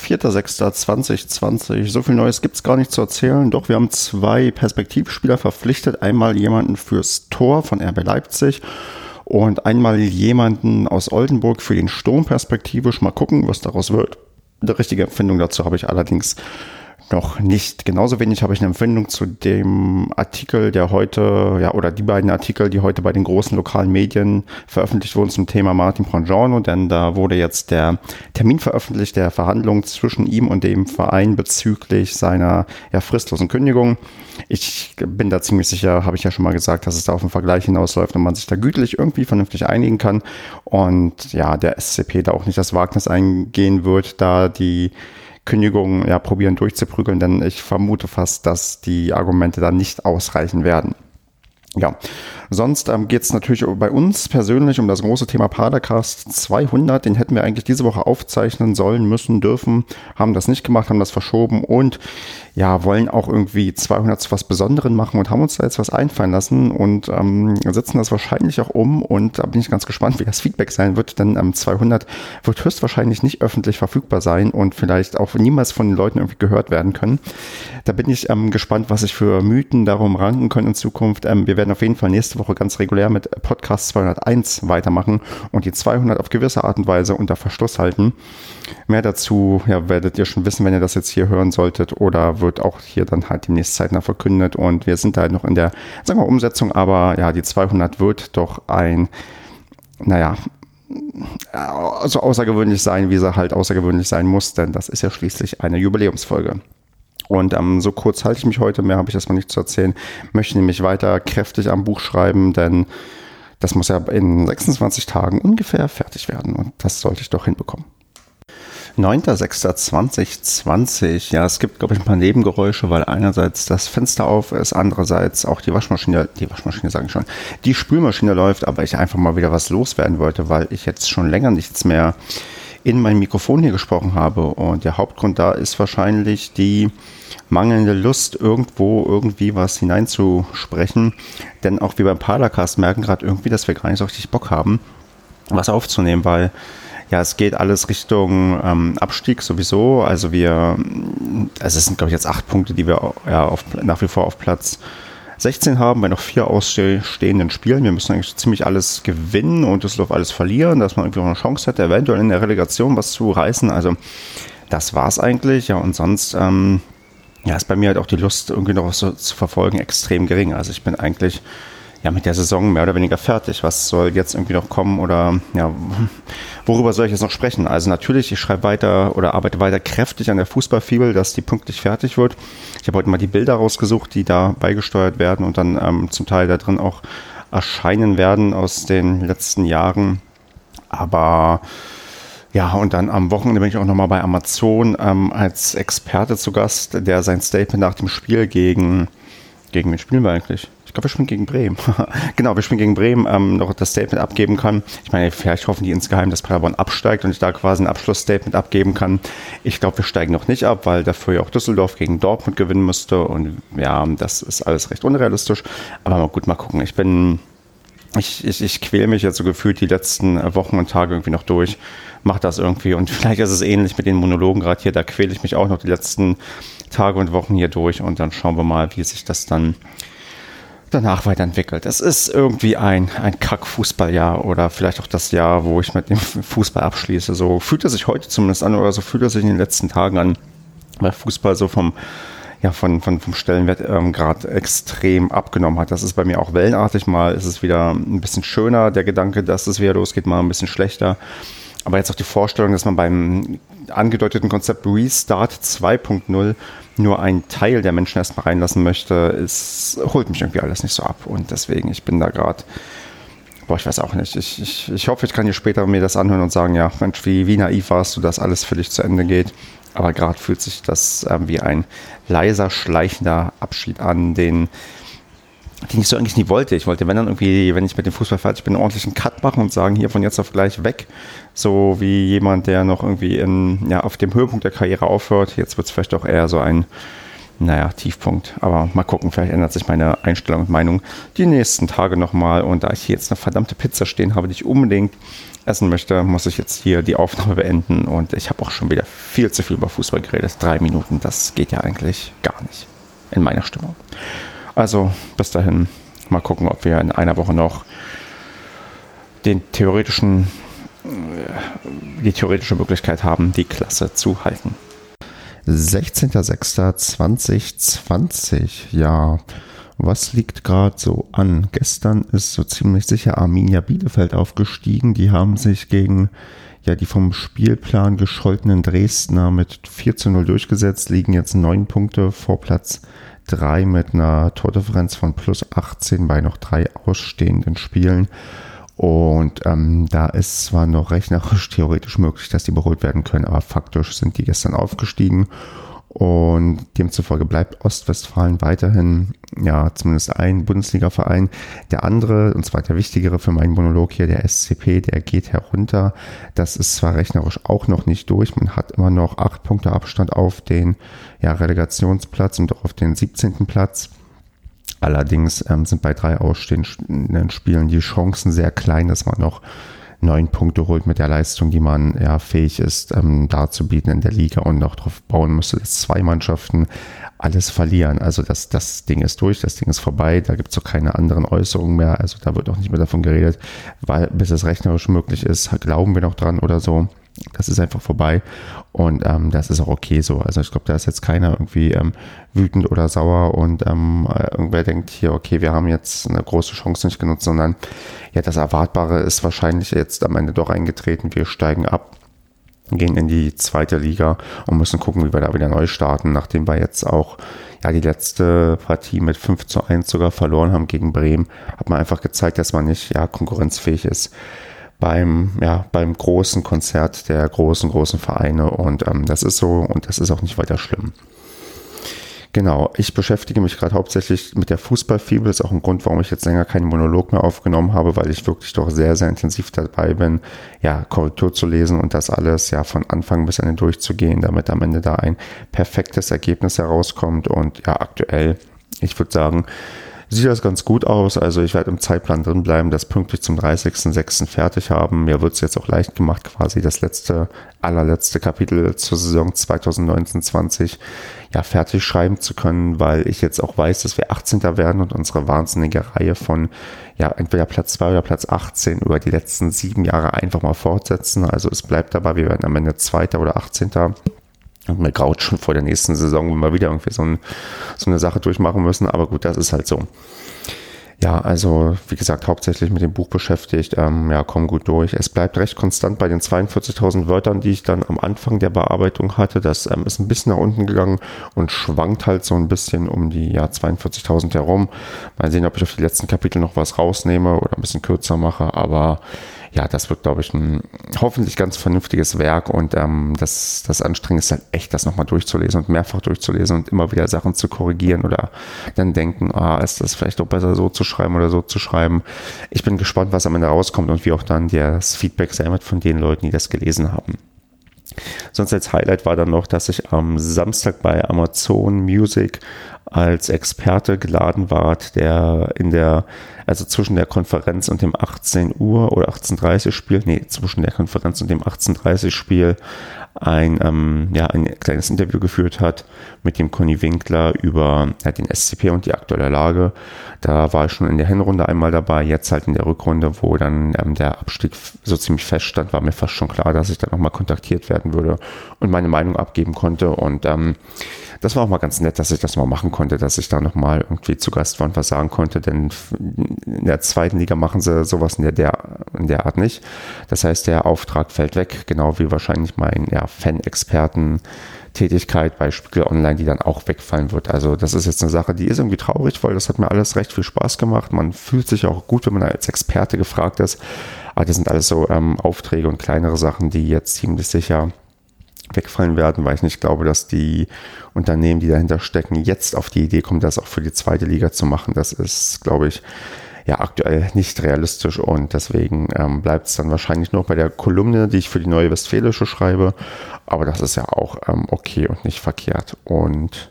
4.6.2020. So viel Neues gibt es gar nicht zu erzählen. Doch wir haben zwei Perspektivspieler verpflichtet. Einmal jemanden fürs Tor von RB Leipzig und einmal jemanden aus Oldenburg für den Sturm perspektivisch. Mal gucken, was daraus wird. Eine richtige Empfindung dazu habe ich allerdings noch nicht. Genauso wenig habe ich eine Empfindung zu dem Artikel, der heute, ja, oder die beiden Artikel, die heute bei den großen lokalen Medien veröffentlicht wurden zum Thema Martin Prangiano, denn da wurde jetzt der Termin veröffentlicht der Verhandlung zwischen ihm und dem Verein bezüglich seiner ja, fristlosen Kündigung. Ich bin da ziemlich sicher, habe ich ja schon mal gesagt, dass es da auf einen Vergleich hinausläuft und man sich da gütlich irgendwie vernünftig einigen kann. Und ja, der SCP da auch nicht das Wagnis eingehen wird, da die Kündigung ja, probieren durchzuprügeln, denn ich vermute fast, dass die Argumente da nicht ausreichen werden. Ja, sonst ähm, geht es natürlich bei uns persönlich um das große Thema Padercast 200. Den hätten wir eigentlich diese Woche aufzeichnen sollen, müssen, dürfen, haben das nicht gemacht, haben das verschoben und ja, wollen auch irgendwie 200 zu was Besonderem machen und haben uns da jetzt was einfallen lassen und ähm, setzen das wahrscheinlich auch um und da bin ich ganz gespannt, wie das Feedback sein wird, denn ähm, 200 wird höchstwahrscheinlich nicht öffentlich verfügbar sein und vielleicht auch niemals von den Leuten irgendwie gehört werden können. Da bin ich ähm, gespannt, was sich für Mythen darum ranken können in Zukunft. Ähm, wir werden auf jeden Fall nächste Woche ganz regulär mit Podcast 201 weitermachen und die 200 auf gewisse Art und Weise unter Verschluss halten. Mehr dazu ja, werdet ihr schon wissen, wenn ihr das jetzt hier hören solltet oder wird auch hier dann halt demnächst zeitnah verkündet und wir sind da halt noch in der, sagen wir, Umsetzung, aber ja, die 200 wird doch ein, naja, so außergewöhnlich sein, wie sie halt außergewöhnlich sein muss, denn das ist ja schließlich eine Jubiläumsfolge. Und ähm, so kurz halte ich mich heute, mehr habe ich erstmal nicht zu erzählen. Möchte nämlich weiter kräftig am Buch schreiben, denn das muss ja in 26 Tagen ungefähr fertig werden und das sollte ich doch hinbekommen. 9.6.2020. Ja, es gibt, glaube ich, ein paar Nebengeräusche, weil einerseits das Fenster auf ist, andererseits auch die Waschmaschine, die Waschmaschine sage ich schon, die Spülmaschine läuft, aber ich einfach mal wieder was loswerden wollte, weil ich jetzt schon länger nichts mehr in mein Mikrofon hier gesprochen habe. Und der Hauptgrund da ist wahrscheinlich die mangelnde Lust, irgendwo irgendwie was hineinzusprechen. Denn auch wir beim Paracast merken gerade irgendwie, dass wir gar nicht so richtig Bock haben, was aufzunehmen, weil ja, es geht alles Richtung ähm, Abstieg sowieso. Also wir, also es sind glaube ich jetzt acht Punkte, die wir ja, auf, nach wie vor auf Platz 16 haben, bei noch vier ausstehenden Spielen. Wir müssen eigentlich ziemlich alles gewinnen und Düsseldorf alles verlieren, dass man irgendwie noch eine Chance hätte, eventuell in der Relegation was zu reißen. Also das war es eigentlich. Ja, und sonst ähm, ja, ist bei mir halt auch die Lust, irgendwie noch was so zu verfolgen, extrem gering. Also ich bin eigentlich ja, mit der Saison mehr oder weniger fertig. Was soll jetzt irgendwie noch kommen oder ja, worüber soll ich jetzt noch sprechen? Also natürlich, ich schreibe weiter oder arbeite weiter kräftig an der Fußballfibel, dass die pünktlich fertig wird. Ich habe heute mal die Bilder rausgesucht, die da beigesteuert werden und dann ähm, zum Teil da drin auch erscheinen werden aus den letzten Jahren. Aber ja, und dann am Wochenende bin ich auch nochmal bei Amazon ähm, als Experte zu Gast, der sein Statement nach dem Spiel gegen, gegen wen spielen wir eigentlich? Ich glaube, wir spielen gegen Bremen. genau, wir spielen gegen Bremen, ähm, noch das Statement abgeben kann. Ich meine, vielleicht hoffen die insgeheim, dass Paderborn absteigt und ich da quasi ein Abschlussstatement abgeben kann. Ich glaube, wir steigen noch nicht ab, weil dafür ja auch Düsseldorf gegen Dortmund gewinnen müsste und ja, das ist alles recht unrealistisch. Aber mal gut, mal gucken. Ich bin, ich, ich, ich quäle mich jetzt so gefühlt die letzten Wochen und Tage irgendwie noch durch. Mach das irgendwie und vielleicht ist es ähnlich mit den Monologen gerade hier. Da quäle ich mich auch noch die letzten Tage und Wochen hier durch und dann schauen wir mal, wie sich das dann danach weiterentwickelt. Es ist irgendwie ein, ein Kack-Fußballjahr oder vielleicht auch das Jahr, wo ich mit dem Fußball abschließe. So fühlt er sich heute zumindest an oder so fühlt er sich in den letzten Tagen an, weil Fußball so vom, ja, von, von, vom Stellenwert ähm, gerade extrem abgenommen hat. Das ist bei mir auch wellenartig. Mal ist es wieder ein bisschen schöner, der Gedanke, dass es wieder losgeht, mal ein bisschen schlechter. Aber jetzt auch die Vorstellung, dass man beim angedeuteten Konzept Restart 2.0 nur einen Teil der Menschen erstmal reinlassen möchte, ist, holt mich irgendwie alles nicht so ab. Und deswegen, ich bin da gerade, boah, ich weiß auch nicht. Ich, ich, ich hoffe, ich kann dir später mir das anhören und sagen, ja, Mensch, wie, wie naiv warst du, dass alles dich zu Ende geht. Aber gerade fühlt sich das äh, wie ein leiser, schleichender Abschied an, den den ich so eigentlich nie wollte. Ich wollte, wenn dann irgendwie, wenn ich mit dem Fußball fertig bin, einen Cut machen und sagen, hier von jetzt auf gleich weg. So wie jemand, der noch irgendwie in, ja, auf dem Höhepunkt der Karriere aufhört. Jetzt wird es vielleicht auch eher so ein, naja, Tiefpunkt. Aber mal gucken, vielleicht ändert sich meine Einstellung und Meinung die nächsten Tage nochmal. Und da ich hier jetzt eine verdammte Pizza stehen habe, die ich unbedingt essen möchte, muss ich jetzt hier die Aufnahme beenden. Und ich habe auch schon wieder viel zu viel über Fußball geredet. Drei Minuten, das geht ja eigentlich gar nicht in meiner Stimmung. Also bis dahin, mal gucken, ob wir in einer Woche noch den theoretischen, äh, die theoretische Möglichkeit haben, die Klasse zu halten. 16.06.2020, ja. Was liegt gerade so an? Gestern ist so ziemlich sicher Arminia Bielefeld aufgestiegen. Die haben sich gegen ja, die vom Spielplan gescholtenen Dresdner mit 4 zu 0 durchgesetzt, liegen jetzt neun Punkte vor Platz 3 mit einer Tordifferenz von plus 18 bei noch drei ausstehenden Spielen. Und ähm, da ist zwar noch rechnerisch theoretisch möglich, dass die überholt werden können, aber faktisch sind die gestern aufgestiegen und demzufolge bleibt Ostwestfalen weiterhin, ja, zumindest ein Bundesliga-Verein. Der andere, und zwar der wichtigere für meinen Monolog hier, der SCP, der geht herunter. Das ist zwar rechnerisch auch noch nicht durch. Man hat immer noch acht Punkte Abstand auf den ja, Relegationsplatz und auch auf den 17. Platz. Allerdings ähm, sind bei drei ausstehenden Spielen die Chancen sehr klein, dass man noch neun Punkte holt mit der Leistung, die man ja fähig ist, ähm, darzubieten in der Liga und noch darauf bauen müsste, dass zwei Mannschaften alles verlieren. Also das, das Ding ist durch, das Ding ist vorbei, da gibt es auch keine anderen Äußerungen mehr. Also da wird auch nicht mehr davon geredet, weil bis es rechnerisch möglich ist, glauben wir noch dran oder so. Das ist einfach vorbei und ähm, das ist auch okay so. Also ich glaube, da ist jetzt keiner irgendwie ähm, wütend oder sauer und ähm, irgendwer denkt hier, okay, wir haben jetzt eine große Chance nicht genutzt, sondern ja, das Erwartbare ist wahrscheinlich jetzt am Ende doch eingetreten. Wir steigen ab, gehen in die zweite Liga und müssen gucken, wie wir da wieder neu starten, nachdem wir jetzt auch ja die letzte Partie mit 5 zu 1 sogar verloren haben gegen Bremen, hat man einfach gezeigt, dass man nicht ja konkurrenzfähig ist beim, ja, beim großen Konzert der großen, großen Vereine. Und ähm, das ist so und das ist auch nicht weiter schlimm. Genau, ich beschäftige mich gerade hauptsächlich mit der Fußballfibel. Das ist auch ein Grund, warum ich jetzt länger keinen Monolog mehr aufgenommen habe, weil ich wirklich doch sehr, sehr intensiv dabei bin, ja, Korrektur zu lesen und das alles ja von Anfang bis Ende durchzugehen, damit am Ende da ein perfektes Ergebnis herauskommt. Und ja, aktuell, ich würde sagen, sieht das ganz gut aus. Also ich werde im Zeitplan drin bleiben, das pünktlich zum 30.06. fertig haben. Mir wird es jetzt auch leicht gemacht, quasi das letzte, allerletzte Kapitel zur Saison 2019-20 ja fertig schreiben zu können, weil ich jetzt auch weiß, dass wir 18. werden und unsere wahnsinnige Reihe von ja entweder Platz 2 oder Platz 18 über die letzten sieben Jahre einfach mal fortsetzen. Also es bleibt dabei, wir werden am Ende Zweiter oder 18. Und mir graut schon vor der nächsten Saison, wenn wir wieder irgendwie so, ein, so eine Sache durchmachen müssen. Aber gut, das ist halt so. Ja, also wie gesagt, hauptsächlich mit dem Buch beschäftigt. Ähm, ja, komm gut durch. Es bleibt recht konstant bei den 42.000 Wörtern, die ich dann am Anfang der Bearbeitung hatte. Das ähm, ist ein bisschen nach unten gegangen und schwankt halt so ein bisschen um die ja, 42.000 herum. Mal sehen, ob ich auf die letzten Kapitel noch was rausnehme oder ein bisschen kürzer mache. Aber ja, das wird, glaube ich, ein hoffentlich ganz vernünftiges Werk und ähm, das, das Anstrengende ist halt echt, das nochmal durchzulesen und mehrfach durchzulesen und immer wieder Sachen zu korrigieren oder dann denken, ah, ist das vielleicht doch besser so zu schreiben oder so zu schreiben. Ich bin gespannt, was am Ende rauskommt und wie auch dann das Feedback sein wird von den Leuten, die das gelesen haben. Sonst als Highlight war dann noch, dass ich am Samstag bei Amazon Music als Experte geladen ward, der in der, also zwischen der Konferenz und dem 18 Uhr oder 18.30 Spiel, nee, zwischen der Konferenz und dem 18.30 Spiel ein, ähm, ja, ein kleines Interview geführt hat mit dem Conny Winkler über ja, den SCP und die aktuelle Lage. Da war ich schon in der Hinrunde einmal dabei, jetzt halt in der Rückrunde, wo dann ähm, der Abstieg so ziemlich feststand, war mir fast schon klar, dass ich dann nochmal kontaktiert werden würde und meine Meinung abgeben konnte. Und ähm, das war auch mal ganz nett, dass ich das mal machen konnte, dass ich da nochmal irgendwie zu Gast war und was sagen konnte, denn in der zweiten Liga machen sie sowas in der, der, in der Art nicht. Das heißt, der Auftrag fällt weg, genau wie wahrscheinlich mein ja, Fan-Experten. Tätigkeit bei Spiegel Online, die dann auch wegfallen wird. Also das ist jetzt eine Sache, die ist irgendwie traurig, weil das hat mir alles recht viel Spaß gemacht. Man fühlt sich auch gut, wenn man als Experte gefragt ist. Aber das sind alles so ähm, Aufträge und kleinere Sachen, die jetzt ziemlich sicher wegfallen werden, weil ich nicht glaube, dass die Unternehmen, die dahinter stecken, jetzt auf die Idee kommen, das auch für die zweite Liga zu machen. Das ist, glaube ich, ja aktuell nicht realistisch und deswegen ähm, bleibt es dann wahrscheinlich nur bei der Kolumne, die ich für die Neue Westfälische schreibe. Aber das ist ja auch ähm, okay und nicht verkehrt. Und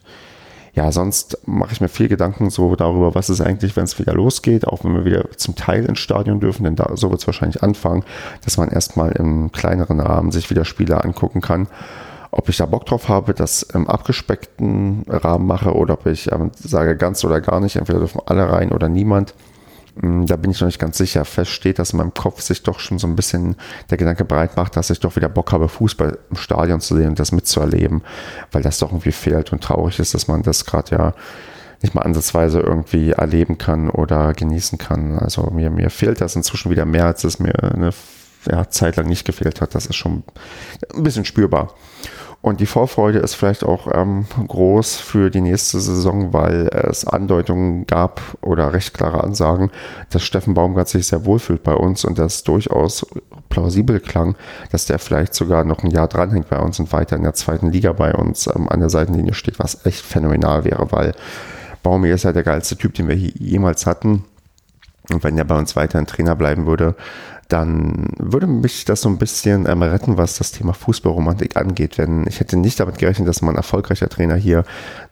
ja, sonst mache ich mir viel Gedanken so darüber, was ist eigentlich, wenn es wieder losgeht, auch wenn wir wieder zum Teil ins Stadion dürfen, denn da, so wird es wahrscheinlich anfangen, dass man erstmal im kleineren Rahmen sich wieder Spiele angucken kann. Ob ich da Bock drauf habe, das im abgespeckten Rahmen mache oder ob ich ähm, sage ganz oder gar nicht, entweder dürfen alle rein oder niemand. Hm, da bin ich noch nicht ganz sicher. Fest steht, dass in meinem Kopf sich doch schon so ein bisschen der Gedanke breit macht, dass ich doch wieder Bock habe, Fußball im Stadion zu sehen und das mitzuerleben, weil das doch irgendwie fehlt und traurig ist, dass man das gerade ja nicht mal ansatzweise irgendwie erleben kann oder genießen kann. Also mir, mir fehlt das inzwischen wieder mehr, als es mir eine ja, Zeit lang nicht gefehlt hat. Das ist schon ein bisschen spürbar. Und die Vorfreude ist vielleicht auch ähm, groß für die nächste Saison, weil es Andeutungen gab oder recht klare Ansagen, dass Steffen Baumgart sich sehr wohlfühlt bei uns und das durchaus plausibel klang, dass der vielleicht sogar noch ein Jahr dranhängt bei uns und weiter in der zweiten Liga bei uns ähm, an der Seitenlinie steht, was echt phänomenal wäre, weil Baumi ist ja der geilste Typ, den wir jemals hatten. Und wenn er bei uns weiterhin Trainer bleiben würde, dann würde mich das so ein bisschen ähm, retten, was das Thema Fußballromantik angeht. Denn ich hätte nicht damit gerechnet, dass man erfolgreicher Trainer hier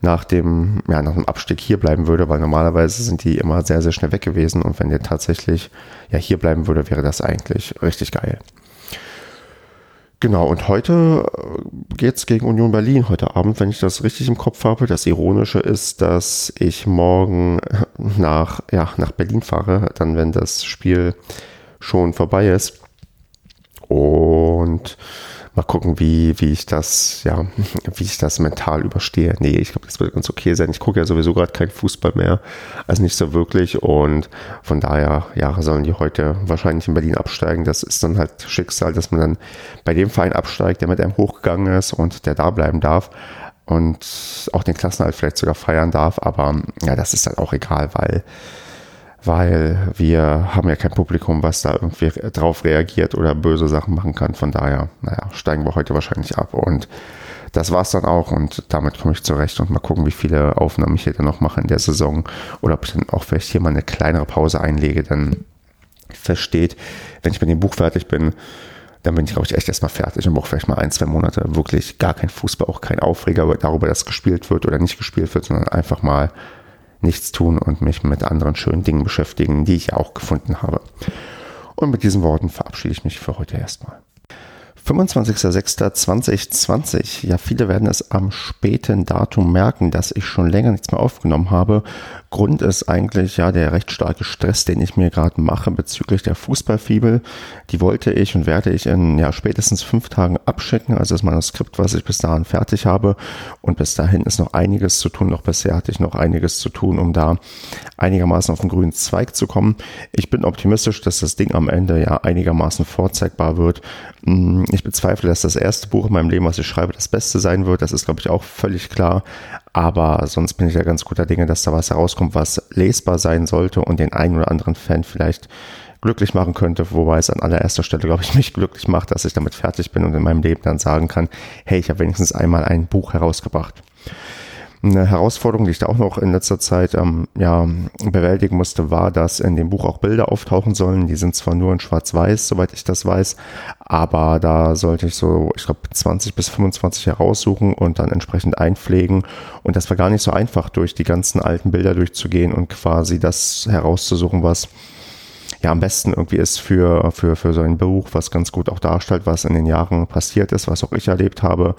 nach dem, ja, nach dem Abstieg hier bleiben würde, weil normalerweise sind die immer sehr, sehr schnell weg gewesen. Und wenn der tatsächlich ja hier bleiben würde, wäre das eigentlich richtig geil. Genau, und heute äh, geht es gegen Union Berlin, heute Abend, wenn ich das richtig im Kopf habe. Das Ironische ist, dass ich morgen nach, ja, nach Berlin fahre, dann wenn das Spiel schon vorbei ist. Und mal gucken, wie, wie ich das, ja, wie ich das mental überstehe. Nee, ich glaube, das wird ganz okay sein. Ich gucke ja sowieso gerade keinen Fußball mehr, also nicht so wirklich. Und von daher, ja, sollen die heute wahrscheinlich in Berlin absteigen. Das ist dann halt Schicksal, dass man dann bei dem Verein absteigt, der mit einem hochgegangen ist und der da bleiben darf. Und auch den Klassenhalt vielleicht sogar feiern darf. Aber ja, das ist dann auch egal, weil weil wir haben ja kein Publikum, was da irgendwie drauf reagiert oder böse Sachen machen kann. Von daher, naja, steigen wir heute wahrscheinlich ab. Und das war's dann auch. Und damit komme ich zurecht und mal gucken, wie viele Aufnahmen ich hier dann noch mache in der Saison. Oder ob ich dann auch vielleicht hier mal eine kleinere Pause einlege, denn versteht, wenn ich mit dem Buch fertig bin, dann bin ich, glaube ich, echt erstmal fertig und brauche vielleicht mal ein, zwei Monate wirklich gar kein Fußball, auch kein Aufreger darüber, dass gespielt wird oder nicht gespielt wird, sondern einfach mal nichts tun und mich mit anderen schönen Dingen beschäftigen, die ich auch gefunden habe. Und mit diesen Worten verabschiede ich mich für heute erstmal. 25.06.2020. Ja, viele werden es am späten Datum merken, dass ich schon länger nichts mehr aufgenommen habe Grund ist eigentlich ja der recht starke Stress, den ich mir gerade mache bezüglich der Fußballfibel. Die wollte ich und werde ich in ja, spätestens fünf Tagen abschicken, also das Manuskript, was ich bis dahin fertig habe. Und bis dahin ist noch einiges zu tun. Noch bisher hatte ich noch einiges zu tun, um da einigermaßen auf den grünen Zweig zu kommen. Ich bin optimistisch, dass das Ding am Ende ja einigermaßen vorzeigbar wird. Hm, ich bezweifle, dass das erste Buch in meinem Leben, was ich schreibe, das Beste sein wird. Das ist, glaube ich, auch völlig klar. Aber sonst bin ich ja ganz guter Dinge, dass da was herauskommt, was lesbar sein sollte und den einen oder anderen Fan vielleicht glücklich machen könnte, wobei es an allererster Stelle, glaube ich, mich glücklich macht, dass ich damit fertig bin und in meinem Leben dann sagen kann, hey, ich habe wenigstens einmal ein Buch herausgebracht. Eine Herausforderung, die ich da auch noch in letzter Zeit ähm, ja, bewältigen musste, war, dass in dem Buch auch Bilder auftauchen sollen. Die sind zwar nur in Schwarz-Weiß, soweit ich das weiß, aber da sollte ich so, ich glaube, 20 bis 25 heraussuchen und dann entsprechend einpflegen. Und das war gar nicht so einfach, durch die ganzen alten Bilder durchzugehen und quasi das herauszusuchen, was ja am besten irgendwie ist für, für, für so ein Buch, was ganz gut auch darstellt, was in den Jahren passiert ist, was auch ich erlebt habe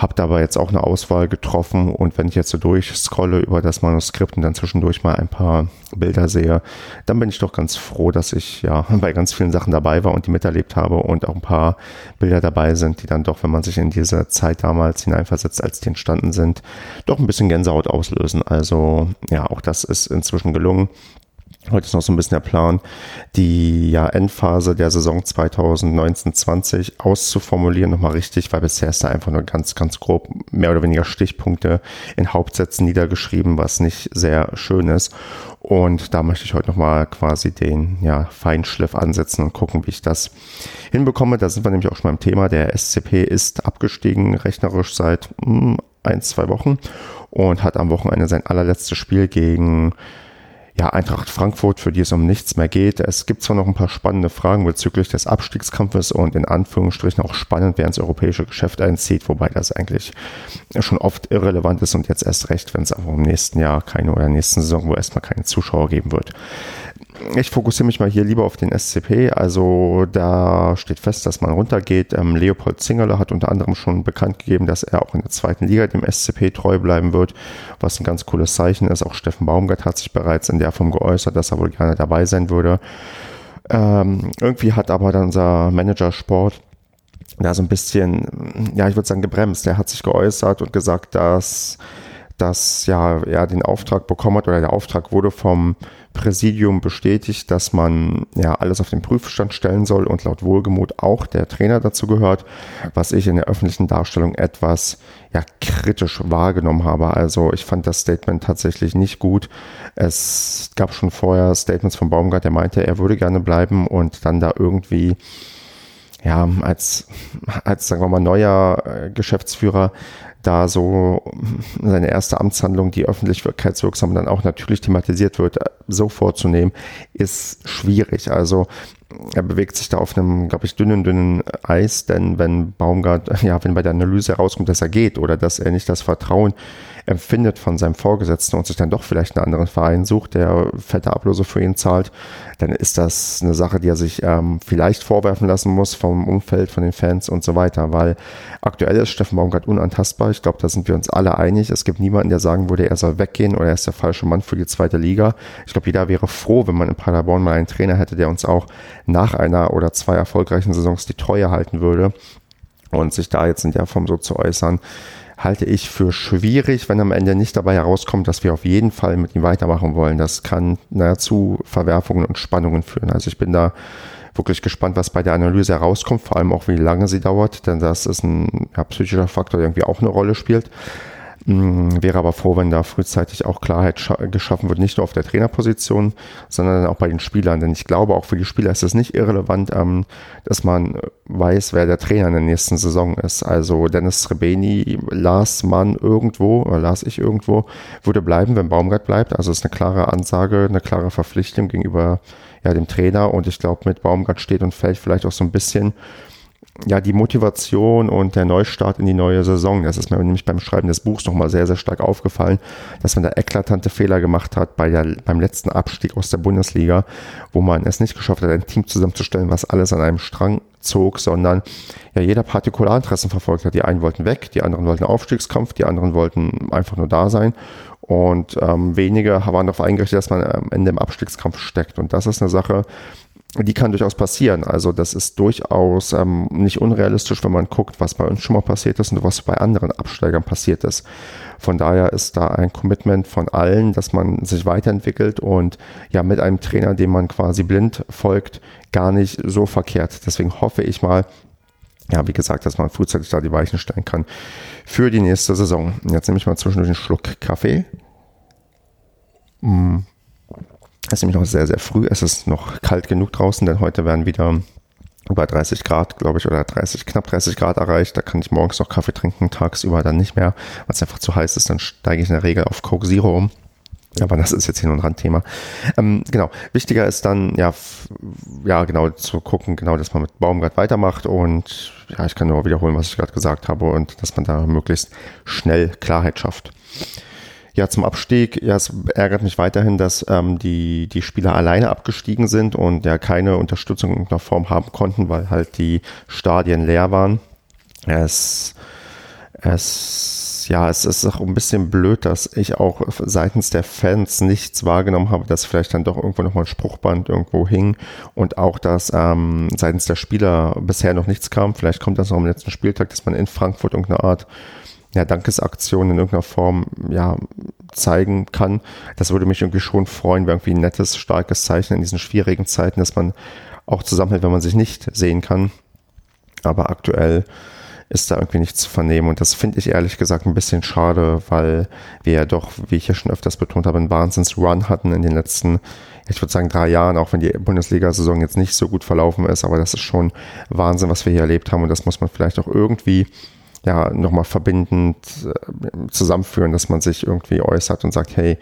habe dabei jetzt auch eine Auswahl getroffen und wenn ich jetzt so durchscrolle über das Manuskript und dann zwischendurch mal ein paar Bilder sehe, dann bin ich doch ganz froh, dass ich ja bei ganz vielen Sachen dabei war und die miterlebt habe und auch ein paar Bilder dabei sind, die dann doch, wenn man sich in diese Zeit damals hineinversetzt, als die entstanden sind, doch ein bisschen Gänsehaut auslösen. Also ja, auch das ist inzwischen gelungen. Heute ist noch so ein bisschen der Plan, die ja, Endphase der Saison 2019-20 auszuformulieren, nochmal richtig, weil bisher ist da einfach nur ganz, ganz grob mehr oder weniger Stichpunkte in Hauptsätzen niedergeschrieben, was nicht sehr schön ist. Und da möchte ich heute nochmal quasi den ja, Feinschliff ansetzen und gucken, wie ich das hinbekomme. Da sind wir nämlich auch schon beim Thema. Der SCP ist abgestiegen, rechnerisch seit mh, hm, ein, zwei Wochen und hat am Wochenende sein allerletztes Spiel gegen ja, Eintracht Frankfurt, für die es um nichts mehr geht. Es gibt zwar noch ein paar spannende Fragen bezüglich des Abstiegskampfes und in Anführungsstrichen auch spannend, wer ins europäische Geschäft einzieht, wobei das eigentlich schon oft irrelevant ist und jetzt erst recht, wenn es auch im nächsten Jahr keine oder nächsten Saison, wo erstmal keine Zuschauer geben wird ich fokussiere mich mal hier lieber auf den SCP. Also da steht fest, dass man runtergeht. Ähm, Leopold Zingerle hat unter anderem schon bekannt gegeben, dass er auch in der zweiten Liga dem SCP treu bleiben wird, was ein ganz cooles Zeichen ist. Auch Steffen Baumgart hat sich bereits in der Form geäußert, dass er wohl gerne dabei sein würde. Ähm, irgendwie hat aber dann unser Manager Sport da so ein bisschen, ja, ich würde sagen, gebremst. Er hat sich geäußert und gesagt, dass dass ja er den Auftrag bekommen hat oder der Auftrag wurde vom Präsidium bestätigt, dass man ja alles auf den Prüfstand stellen soll und laut Wohlgemut auch der Trainer dazu gehört, was ich in der öffentlichen Darstellung etwas ja kritisch wahrgenommen habe. Also ich fand das Statement tatsächlich nicht gut. Es gab schon vorher Statements von Baumgart, der meinte, er würde gerne bleiben und dann da irgendwie ja, als, als, sagen wir mal, neuer äh, Geschäftsführer da so seine erste Amtshandlung, die öffentlichkeitswirksam dann auch natürlich thematisiert wird, so vorzunehmen, ist schwierig. Also er bewegt sich da auf einem, glaube ich, dünnen, dünnen Eis, denn wenn Baumgart, ja, wenn bei der Analyse herauskommt, dass er geht oder dass er nicht das Vertrauen empfindet von seinem Vorgesetzten und sich dann doch vielleicht einen anderen Verein sucht, der fette Ablöse für ihn zahlt, dann ist das eine Sache, die er sich ähm, vielleicht vorwerfen lassen muss vom Umfeld, von den Fans und so weiter, weil aktuell ist Steffen Baumgart unantastbar. Ich glaube, da sind wir uns alle einig. Es gibt niemanden, der sagen würde, er soll weggehen oder er ist der falsche Mann für die zweite Liga. Ich glaube, jeder wäre froh, wenn man in Paderborn mal einen Trainer hätte, der uns auch nach einer oder zwei erfolgreichen Saisons die Treue halten würde und sich da jetzt in der Form so zu äußern halte ich für schwierig, wenn am Ende nicht dabei herauskommt, dass wir auf jeden Fall mit ihm weitermachen wollen. Das kann naja, zu Verwerfungen und Spannungen führen. Also ich bin da wirklich gespannt, was bei der Analyse herauskommt, vor allem auch wie lange sie dauert, denn das ist ein ja, psychischer Faktor, der irgendwie auch eine Rolle spielt. Mm, wäre aber froh, wenn da frühzeitig auch Klarheit geschaffen wird, nicht nur auf der Trainerposition, sondern auch bei den Spielern. Denn ich glaube, auch für die Spieler ist es nicht irrelevant, ähm, dass man weiß, wer der Trainer in der nächsten Saison ist. Also Dennis Srebeni las man irgendwo, oder las ich irgendwo, würde bleiben, wenn Baumgart bleibt. Also es ist eine klare Ansage, eine klare Verpflichtung gegenüber ja, dem Trainer. Und ich glaube, mit Baumgart steht und fällt vielleicht auch so ein bisschen ja, die Motivation und der Neustart in die neue Saison. Das ist mir nämlich beim Schreiben des Buchs nochmal sehr, sehr stark aufgefallen, dass man da eklatante Fehler gemacht hat bei der, beim letzten Abstieg aus der Bundesliga, wo man es nicht geschafft hat, ein Team zusammenzustellen, was alles an einem Strang zog, sondern ja jeder Partikularinteressen verfolgt hat. Die einen wollten weg, die anderen wollten Aufstiegskampf, die anderen wollten einfach nur da sein. Und ähm, wenige waren darauf eingerichtet, dass man am Ende im Abstiegskampf steckt. Und das ist eine Sache, die kann durchaus passieren. Also das ist durchaus ähm, nicht unrealistisch, wenn man guckt, was bei uns schon mal passiert ist und was bei anderen Absteigern passiert ist. Von daher ist da ein Commitment von allen, dass man sich weiterentwickelt und ja mit einem Trainer, dem man quasi blind folgt, gar nicht so verkehrt. Deswegen hoffe ich mal, ja, wie gesagt, dass man frühzeitig da die Weichen stellen kann für die nächste Saison. Jetzt nehme ich mal zwischendurch einen Schluck Kaffee. Mm. Es ist nämlich noch sehr, sehr früh. Es ist noch kalt genug draußen, denn heute werden wieder über 30 Grad, glaube ich, oder 30, knapp 30 Grad erreicht. Da kann ich morgens noch Kaffee trinken, tagsüber dann nicht mehr, weil es einfach zu heiß ist. Dann steige ich in der Regel auf Coke Zero um. Aber das ist jetzt hier nur ein Randthema. Ähm, genau. Wichtiger ist dann, ja, ja, genau, zu gucken, genau, dass man mit Baumgart weitermacht und ja, ich kann nur wiederholen, was ich gerade gesagt habe und dass man da möglichst schnell Klarheit schafft. Ja, zum Abstieg, ja, es ärgert mich weiterhin, dass ähm, die, die Spieler alleine abgestiegen sind und ja keine Unterstützung in irgendeiner Form haben konnten, weil halt die Stadien leer waren. Es, es, ja, es ist auch ein bisschen blöd, dass ich auch seitens der Fans nichts wahrgenommen habe, dass vielleicht dann doch irgendwo nochmal ein Spruchband irgendwo hing und auch, dass ähm, seitens der Spieler bisher noch nichts kam. Vielleicht kommt das noch am letzten Spieltag, dass man in Frankfurt irgendeine Art ja, Dankesaktion in irgendeiner Form ja, zeigen kann. Das würde mich irgendwie schon freuen, wäre irgendwie ein nettes, starkes Zeichen in diesen schwierigen Zeiten, dass man auch zusammenhält, wenn man sich nicht sehen kann. Aber aktuell ist da irgendwie nichts zu vernehmen. Und das finde ich ehrlich gesagt ein bisschen schade, weil wir ja doch, wie ich ja schon öfters betont habe, einen Wahnsinns-Run hatten in den letzten, ich würde sagen, drei Jahren, auch wenn die Bundesliga-Saison jetzt nicht so gut verlaufen ist. Aber das ist schon Wahnsinn, was wir hier erlebt haben. Und das muss man vielleicht auch irgendwie ja nochmal verbindend äh, zusammenführen, dass man sich irgendwie äußert und sagt, hey,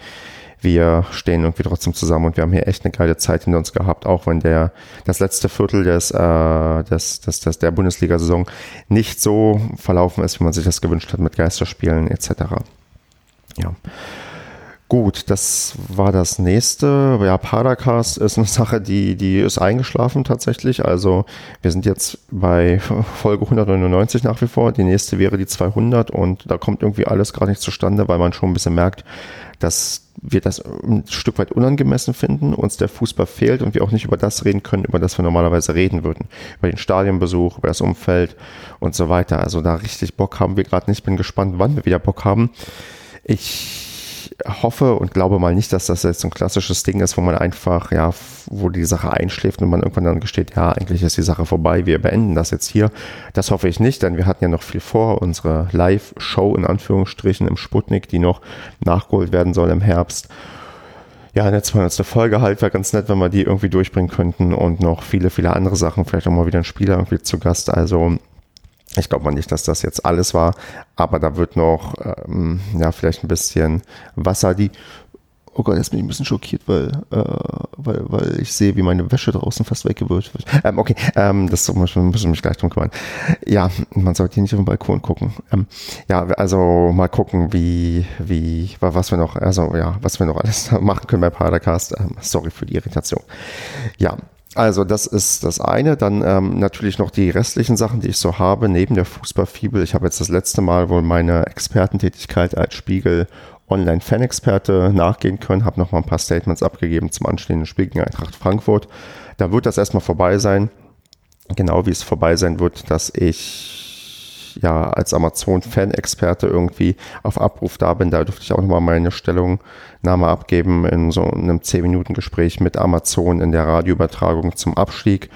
wir stehen irgendwie trotzdem zusammen und wir haben hier echt eine geile Zeit hinter uns gehabt, auch wenn der das letzte Viertel des, äh, des, des, des der Bundesliga-Saison nicht so verlaufen ist, wie man sich das gewünscht hat mit Geisterspielen etc. Ja. Gut, das war das nächste. Ja, Paracast ist eine Sache, die, die ist eingeschlafen tatsächlich. Also wir sind jetzt bei Folge 199 nach wie vor. Die nächste wäre die 200 und da kommt irgendwie alles gar nicht zustande, weil man schon ein bisschen merkt, dass wir das ein Stück weit unangemessen finden, uns der Fußball fehlt und wir auch nicht über das reden können, über das wir normalerweise reden würden. Über den Stadionbesuch, über das Umfeld und so weiter. Also da richtig Bock haben wir gerade nicht. Bin gespannt, wann wir wieder Bock haben. Ich hoffe und glaube mal nicht, dass das jetzt so ein klassisches Ding ist, wo man einfach, ja, wo die Sache einschläft und man irgendwann dann gesteht, ja, eigentlich ist die Sache vorbei, wir beenden das jetzt hier. Das hoffe ich nicht, denn wir hatten ja noch viel vor, unsere Live-Show in Anführungsstrichen im Sputnik, die noch nachgeholt werden soll im Herbst. Ja, eine 200. Folge halt wäre ganz nett, wenn wir die irgendwie durchbringen könnten und noch viele, viele andere Sachen, vielleicht auch mal wieder ein Spieler irgendwie zu Gast. Also ich glaube mal nicht, dass das jetzt alles war, aber da wird noch, ähm, ja, vielleicht ein bisschen Wasser, die. Oh Gott, jetzt bin ich ein bisschen schockiert, weil, äh, weil, weil ich sehe, wie meine Wäsche draußen fast weggewirkt wird. Ähm, okay, ähm, das müssen wir mich gleich drum kümmern. Ja, man sollte hier nicht auf den Balkon gucken. Ähm, ja, also mal gucken, wie, wie, was wir noch, also ja, was wir noch alles machen können bei Padercast. Ähm, sorry für die Irritation. Ja, also das ist das eine. Dann ähm, natürlich noch die restlichen Sachen, die ich so habe, neben der Fußballfibel. Ich habe jetzt das letzte Mal wohl meine Expertentätigkeit als Spiegel Online-Fan-Experte nachgehen können, habe noch mal ein paar Statements abgegeben zum anstehenden Spiel gegen Eintracht Frankfurt. Da wird das erstmal vorbei sein. Genau wie es vorbei sein wird, dass ich ja als Amazon-Fan-Experte irgendwie auf Abruf da bin. Da durfte ich auch nochmal meine Stellungnahme abgeben in so einem 10-Minuten-Gespräch mit Amazon in der Radioübertragung zum Abstieg.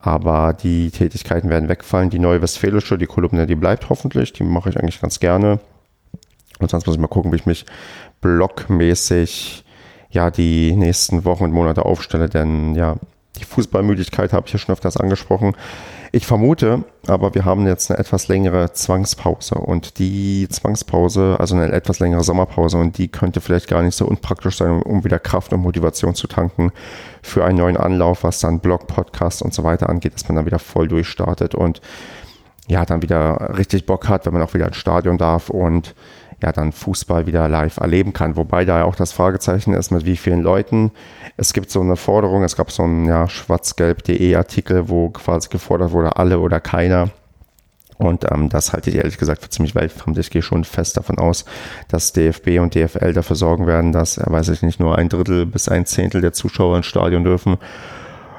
Aber die Tätigkeiten werden wegfallen. Die neue Westfälische, die Kolumne, die bleibt hoffentlich. Die mache ich eigentlich ganz gerne. Und sonst muss ich mal gucken, wie ich mich blockmäßig ja die nächsten Wochen und Monate aufstelle, denn ja, die Fußballmüdigkeit habe ich ja schon öfters angesprochen. Ich vermute, aber wir haben jetzt eine etwas längere Zwangspause und die Zwangspause, also eine etwas längere Sommerpause und die könnte vielleicht gar nicht so unpraktisch sein, um wieder Kraft und Motivation zu tanken für einen neuen Anlauf, was dann Blog, Podcast und so weiter angeht, dass man dann wieder voll durchstartet und ja, dann wieder richtig Bock hat, wenn man auch wieder ins Stadion darf und ja dann Fußball wieder live erleben kann. Wobei da ja auch das Fragezeichen ist, mit wie vielen Leuten. Es gibt so eine Forderung, es gab so einen ja, schwarzgelb.de Artikel, wo quasi gefordert wurde, alle oder keiner. Und ähm, das halte ich ehrlich gesagt für ziemlich weltfremd. Ich gehe schon fest davon aus, dass DFB und DFL dafür sorgen werden, dass, weiß ich nicht, nur ein Drittel bis ein Zehntel der Zuschauer ins Stadion dürfen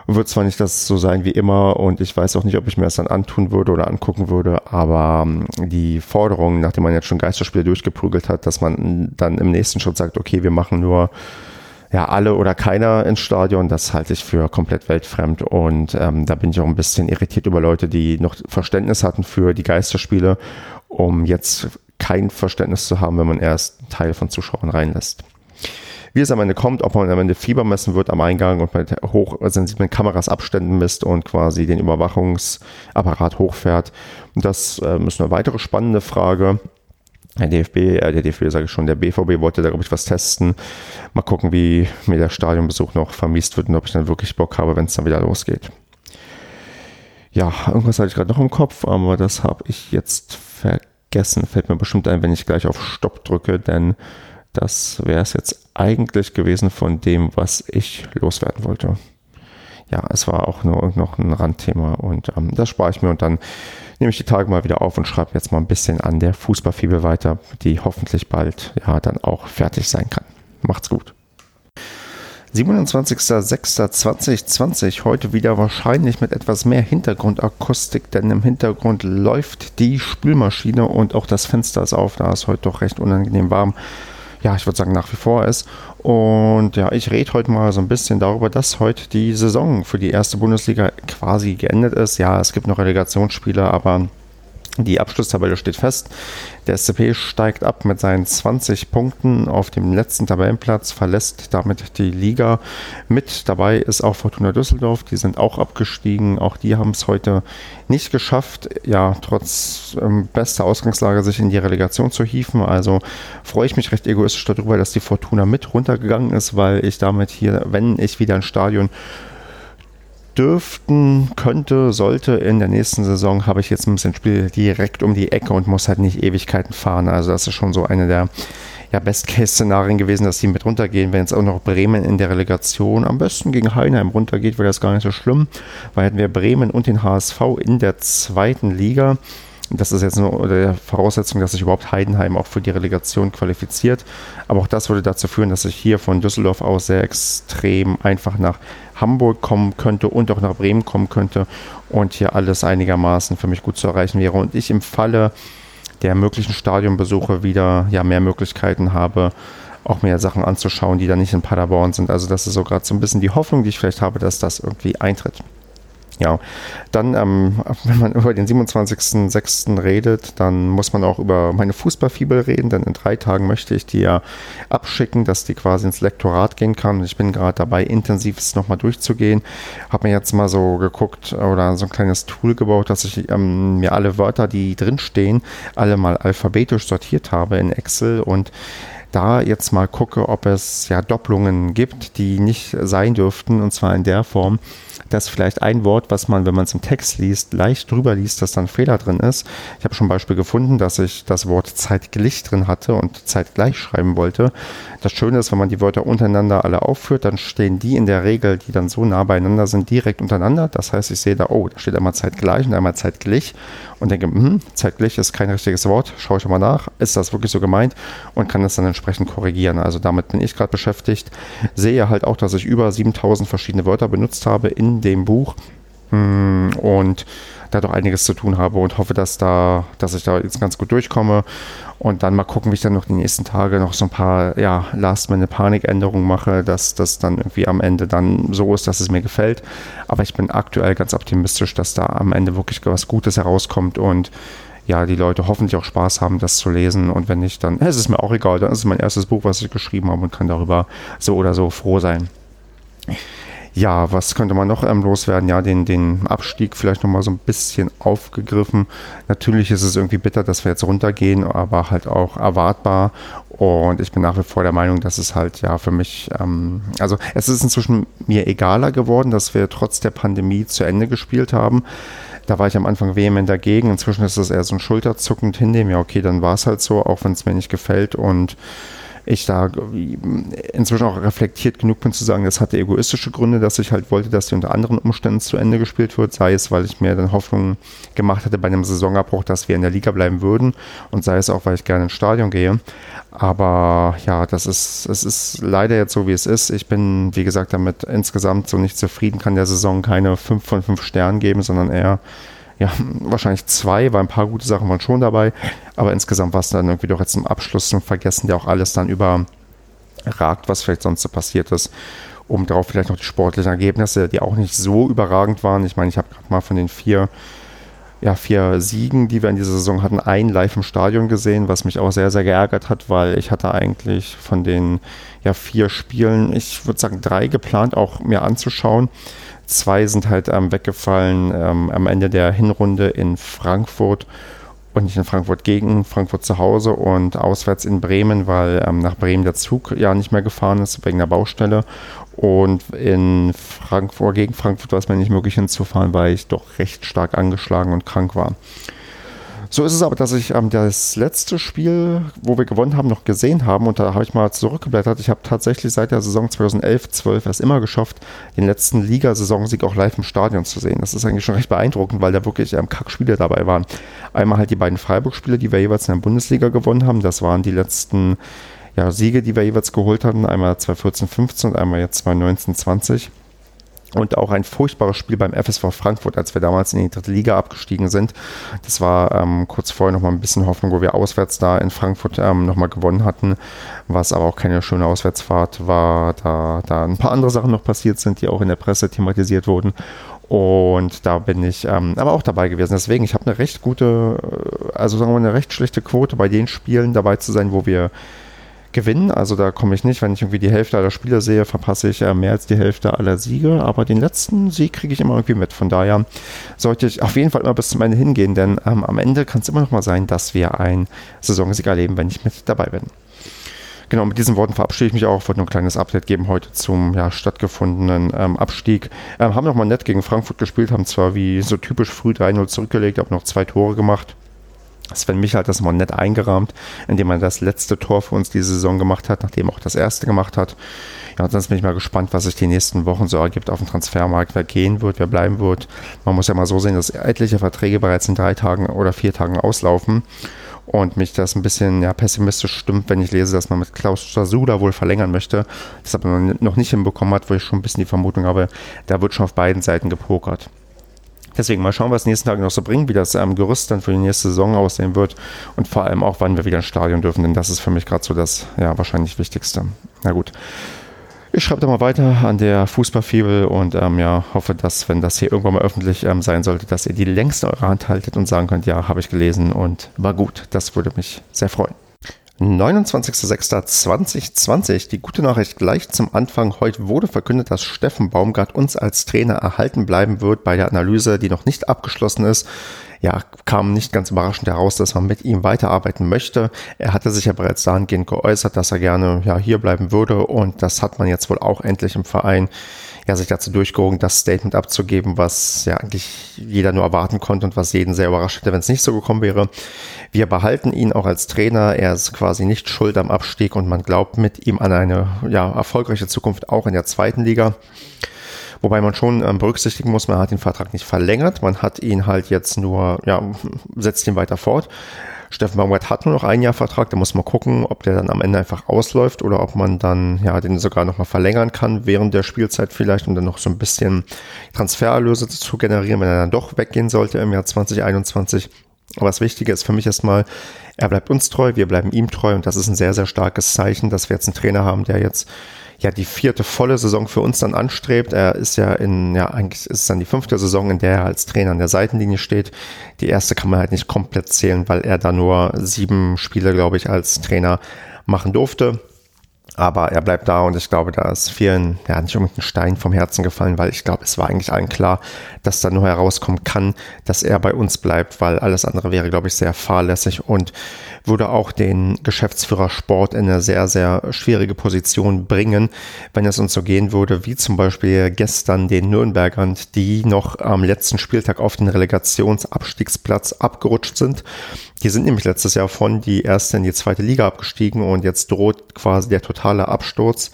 wird zwar nicht das so sein wie immer und ich weiß auch nicht, ob ich mir das dann antun würde oder angucken würde, aber ähm, die Forderung, nachdem man jetzt schon Geisterspiele durchgeprügelt hat, dass man dann im nächsten Schritt sagt, okay, wir machen nur ja, alle oder keiner ins Stadion, das halte ich für komplett weltfremd. Und ähm, da bin ich auch ein bisschen irritiert über Leute, die noch Verständnis hatten für die Geisterspiele, um jetzt kein Verständnis zu haben, wenn man erst einen Teil von Zuschauern reinlässt. Wie es am Ende kommt, ob man am Ende Fieber messen wird am Eingang und mit hochsensiblen Kameras Abständen misst und quasi den Überwachungsapparat hochfährt. Das ähm, ist eine weitere spannende Frage. Der DFB, äh, der DFB sage ich schon, der BVB wollte da, glaube ich, was testen. Mal gucken, wie mir der Stadionbesuch noch vermisst wird und ob ich dann wirklich Bock habe, wenn es dann wieder losgeht. Ja, irgendwas hatte ich gerade noch im Kopf, aber das habe ich jetzt vergessen. Fällt mir bestimmt ein, wenn ich gleich auf Stopp drücke, denn das wäre es jetzt eigentlich gewesen von dem, was ich loswerden wollte. Ja, es war auch nur noch ein Randthema und ähm, das spare ich mir und dann nehme ich die Tage mal wieder auf und schreibe jetzt mal ein bisschen an der Fußballfibel weiter, die hoffentlich bald ja dann auch fertig sein kann. Macht's gut. 27.06.2020, heute wieder wahrscheinlich mit etwas mehr Hintergrundakustik, denn im Hintergrund läuft die Spülmaschine und auch das Fenster ist auf, da ist heute doch recht unangenehm warm ja, ich würde sagen, nach wie vor ist. Und ja, ich rede heute mal so ein bisschen darüber, dass heute die Saison für die erste Bundesliga quasi geendet ist. Ja, es gibt noch Relegationsspiele, aber Die Abschlusstabelle steht fest. Der SCP steigt ab mit seinen 20 Punkten auf dem letzten Tabellenplatz, verlässt damit die Liga. Mit dabei ist auch Fortuna Düsseldorf. Die sind auch abgestiegen. Auch die haben es heute nicht geschafft, ja, trotz ähm, bester Ausgangslage sich in die Relegation zu hieven. Also freue ich mich recht egoistisch darüber, dass die Fortuna mit runtergegangen ist, weil ich damit hier, wenn ich wieder ein Stadion dürften, könnte, sollte in der nächsten Saison, habe ich jetzt ein bisschen Spiel direkt um die Ecke und muss halt nicht Ewigkeiten fahren. Also das ist schon so eine der ja, Best-Case-Szenarien gewesen, dass die mit runtergehen. Wenn jetzt auch noch Bremen in der Relegation am besten gegen Heinheim runtergeht, wäre das gar nicht so schlimm, weil hätten wir Bremen und den HSV in der zweiten Liga. Das ist jetzt nur der Voraussetzung, dass sich überhaupt Heidenheim auch für die Relegation qualifiziert. Aber auch das würde dazu führen, dass ich hier von Düsseldorf aus sehr extrem einfach nach Hamburg kommen könnte und auch nach Bremen kommen könnte und hier alles einigermaßen für mich gut zu erreichen wäre. Und ich im Falle der möglichen Stadionbesuche wieder ja, mehr Möglichkeiten habe, auch mehr Sachen anzuschauen, die da nicht in Paderborn sind. Also das ist so gerade so ein bisschen die Hoffnung, die ich vielleicht habe, dass das irgendwie eintritt. Ja, dann, ähm, wenn man über den 27.06. redet, dann muss man auch über meine Fußballfibel reden, denn in drei Tagen möchte ich die ja abschicken, dass die quasi ins Lektorat gehen kann. Ich bin gerade dabei, intensiv es nochmal durchzugehen. Habe mir jetzt mal so geguckt oder so ein kleines Tool gebaut, dass ich ähm, mir alle Wörter, die drinstehen, alle mal alphabetisch sortiert habe in Excel und da jetzt mal gucke, ob es ja Doppelungen gibt, die nicht sein dürften, und zwar in der Form, dass vielleicht ein Wort, was man, wenn man es im Text liest, leicht drüber liest, dass dann Fehler drin ist. Ich habe schon ein Beispiel gefunden, dass ich das Wort zeitgleich drin hatte und zeitgleich schreiben wollte. Das Schöne ist, wenn man die Wörter untereinander alle aufführt, dann stehen die in der Regel, die dann so nah beieinander sind, direkt untereinander. Das heißt, ich sehe da, oh, da steht einmal zeitgleich und einmal zeitgleich und denke, hm, zeitgleich ist kein richtiges Wort. Schaue ich mal nach, ist das wirklich so gemeint und kann das dann entsprechend korrigieren. Also damit bin ich gerade beschäftigt. Sehe halt auch, dass ich über 7000 verschiedene Wörter benutzt habe in dem Buch hm, und da doch einiges zu tun habe und hoffe, dass da, dass ich da jetzt ganz gut durchkomme und dann mal gucken, wie ich dann noch die nächsten Tage noch so ein paar ja, Last-Minute-Panikänderungen mache, dass das dann irgendwie am Ende dann so ist, dass es mir gefällt. Aber ich bin aktuell ganz optimistisch, dass da am Ende wirklich was Gutes herauskommt und ja, die Leute hoffentlich auch Spaß haben, das zu lesen. Und wenn nicht, dann es ist es mir auch egal. Dann ist es mein erstes Buch, was ich geschrieben habe und kann darüber so oder so froh sein. Ja, was könnte man noch ähm, loswerden? Ja, den, den Abstieg vielleicht nochmal so ein bisschen aufgegriffen. Natürlich ist es irgendwie bitter, dass wir jetzt runtergehen, aber halt auch erwartbar. Und ich bin nach wie vor der Meinung, dass es halt ja für mich, ähm, also es ist inzwischen mir egaler geworden, dass wir trotz der Pandemie zu Ende gespielt haben. Da war ich am Anfang vehement dagegen. Inzwischen ist es eher so ein Schulterzuckend hinnehmen. Ja, okay, dann war es halt so, auch wenn es mir nicht gefällt. Und ich da inzwischen auch reflektiert genug bin zu sagen, das hatte egoistische Gründe, dass ich halt wollte, dass die unter anderen Umständen zu Ende gespielt wird, sei es, weil ich mir dann Hoffnung gemacht hatte bei einem Saisonabbruch, dass wir in der Liga bleiben würden und sei es auch, weil ich gerne ins Stadion gehe. Aber ja, das ist, es ist leider jetzt so, wie es ist. Ich bin, wie gesagt, damit insgesamt so nicht zufrieden, kann der Saison keine 5 von 5 Sternen geben, sondern eher ja, wahrscheinlich zwei, weil ein paar gute Sachen waren schon dabei, aber insgesamt war es dann irgendwie doch jetzt im Abschluss zum Vergessen, der auch alles dann überragt, was vielleicht sonst so passiert ist. Um darauf vielleicht noch die sportlichen Ergebnisse, die auch nicht so überragend waren. Ich meine, ich habe gerade mal von den vier, ja, vier Siegen, die wir in dieser Saison hatten, ein live im Stadion gesehen, was mich auch sehr, sehr geärgert hat, weil ich hatte eigentlich von den ja, vier Spielen, ich würde sagen drei geplant, auch mir anzuschauen. Zwei sind halt ähm, weggefallen ähm, am Ende der Hinrunde in Frankfurt und nicht in Frankfurt gegen Frankfurt zu Hause und auswärts in Bremen, weil ähm, nach Bremen der Zug ja nicht mehr gefahren ist wegen der Baustelle. Und in Frankfurt gegen Frankfurt war es mir nicht möglich hinzufahren, weil ich doch recht stark angeschlagen und krank war. So ist es aber, dass ich ähm, das letzte Spiel, wo wir gewonnen haben, noch gesehen haben und da habe ich mal zurückgeblättert. Ich habe tatsächlich seit der Saison 2011-12 es immer geschafft, den letzten Ligasaisonsieg auch live im Stadion zu sehen. Das ist eigentlich schon recht beeindruckend, weil da wirklich ähm, Kackspiele dabei waren. Einmal halt die beiden Freiburg-Spiele, die wir jeweils in der Bundesliga gewonnen haben. Das waren die letzten ja, Siege, die wir jeweils geholt hatten. Einmal 2014-15 und einmal jetzt 2019-20 und auch ein furchtbares Spiel beim FSV Frankfurt, als wir damals in die dritte Liga abgestiegen sind. Das war ähm, kurz vorher nochmal ein bisschen Hoffnung, wo wir auswärts da in Frankfurt ähm, nochmal gewonnen hatten, was aber auch keine schöne Auswärtsfahrt war, da, da ein paar andere Sachen noch passiert sind, die auch in der Presse thematisiert wurden. Und da bin ich ähm, aber auch dabei gewesen. Deswegen, ich habe eine recht gute, äh, also sagen wir mal, eine recht schlechte Quote bei den Spielen dabei zu sein, wo wir gewinnen. Also da komme ich nicht, wenn ich irgendwie die Hälfte aller Spiele sehe, verpasse ich äh, mehr als die Hälfte aller Siege. Aber den letzten Sieg kriege ich immer irgendwie mit. Von daher sollte ich auf jeden Fall immer bis zum Ende hingehen, denn ähm, am Ende kann es immer noch mal sein, dass wir ein Saisonsieg erleben, wenn ich mit dabei bin. Genau, mit diesen Worten verabschiede ich mich auch. Wollte nur ein kleines Update geben heute zum ja, stattgefundenen ähm, Abstieg. Ähm, haben nochmal nett gegen Frankfurt gespielt, haben zwar wie so typisch früh 3-0 zurückgelegt, aber noch zwei Tore gemacht. Sven Michel hat das mal nett eingerahmt, indem er das letzte Tor für uns diese Saison gemacht hat, nachdem er auch das erste gemacht hat. Ja, und sonst bin ich mal gespannt, was sich die nächsten Wochen so ergibt auf dem Transfermarkt, wer gehen wird, wer bleiben wird. Man muss ja mal so sehen, dass etliche Verträge bereits in drei Tagen oder vier Tagen auslaufen und mich das ein bisschen ja, pessimistisch stimmt, wenn ich lese, dass man mit Klaus Stasuda wohl verlängern möchte, das aber noch nicht hinbekommen hat, wo ich schon ein bisschen die Vermutung habe, da wird schon auf beiden Seiten gepokert. Deswegen mal schauen, was nächsten Tage noch so bringen, wie das ähm, Gerüst dann für die nächste Saison aussehen wird und vor allem auch, wann wir wieder ins Stadion dürfen, denn das ist für mich gerade so das ja wahrscheinlich Wichtigste. Na gut. Ich schreibe da mal weiter an der Fußballfibel und ähm, ja, hoffe, dass, wenn das hier irgendwann mal öffentlich ähm, sein sollte, dass ihr die längste eure Hand haltet und sagen könnt, ja, habe ich gelesen und war gut. Das würde mich sehr freuen. 29.06.2020. Die gute Nachricht gleich zum Anfang. Heute wurde verkündet, dass Steffen Baumgart uns als Trainer erhalten bleiben wird bei der Analyse, die noch nicht abgeschlossen ist. Ja, kam nicht ganz überraschend heraus, dass man mit ihm weiterarbeiten möchte. Er hatte sich ja bereits dahingehend geäußert, dass er gerne ja, hier bleiben würde und das hat man jetzt wohl auch endlich im Verein ja, sich dazu durchgerungen, das Statement abzugeben, was ja eigentlich jeder nur erwarten konnte und was jeden sehr überrascht hätte, wenn es nicht so gekommen wäre. Wir behalten ihn auch als Trainer. Er ist quasi nicht schuld am Abstieg und man glaubt mit ihm an eine ja, erfolgreiche Zukunft auch in der zweiten Liga. Wobei man schon ähm, berücksichtigen muss, man hat den Vertrag nicht verlängert, man hat ihn halt jetzt nur, ja, setzt ihn weiter fort. Steffen Baumgart hat nur noch ein Jahr Vertrag, da muss man gucken, ob der dann am Ende einfach ausläuft oder ob man dann ja den sogar nochmal verlängern kann während der Spielzeit vielleicht, um dann noch so ein bisschen Transfererlöse zu generieren, wenn er dann doch weggehen sollte im Jahr 2021. Aber das Wichtige ist für mich erstmal, er bleibt uns treu, wir bleiben ihm treu und das ist ein sehr, sehr starkes Zeichen, dass wir jetzt einen Trainer haben, der jetzt ja die vierte volle Saison für uns dann anstrebt. Er ist ja in, ja, eigentlich ist es dann die fünfte Saison, in der er als Trainer an der Seitenlinie steht. Die erste kann man halt nicht komplett zählen, weil er da nur sieben Spiele, glaube ich, als Trainer machen durfte. Aber er bleibt da und ich glaube, da ist vielen ja nicht unbedingt ein Stein vom Herzen gefallen, weil ich glaube, es war eigentlich allen klar, dass da nur herauskommen kann, dass er bei uns bleibt, weil alles andere wäre, glaube ich, sehr fahrlässig und würde auch den Geschäftsführer Sport in eine sehr, sehr schwierige Position bringen, wenn es uns so gehen würde, wie zum Beispiel gestern den Nürnbergern, die noch am letzten Spieltag auf den Relegationsabstiegsplatz abgerutscht sind. Die sind nämlich letztes Jahr von die erste in die zweite Liga abgestiegen und jetzt droht quasi der totale Absturz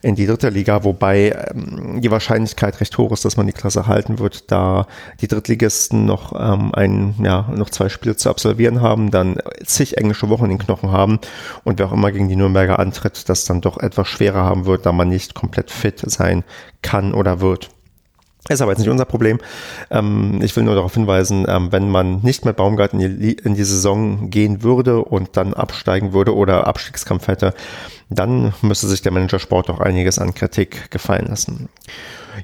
in die dritte Liga, wobei ähm, die Wahrscheinlichkeit recht hoch ist, dass man die Klasse halten wird, da die Drittligisten noch ähm, ein, ja, noch zwei Spiele zu absolvieren haben, dann zig englische Wochen in den Knochen haben und wer auch immer gegen die Nürnberger antritt, das dann doch etwas schwerer haben wird, da man nicht komplett fit sein kann oder wird. Ist aber jetzt nicht unser Problem. Ähm, ich will nur darauf hinweisen, ähm, wenn man nicht mit Baumgart in die, in die Saison gehen würde und dann absteigen würde oder Abstiegskampf hätte, dann müsste sich der Managersport auch einiges an Kritik gefallen lassen.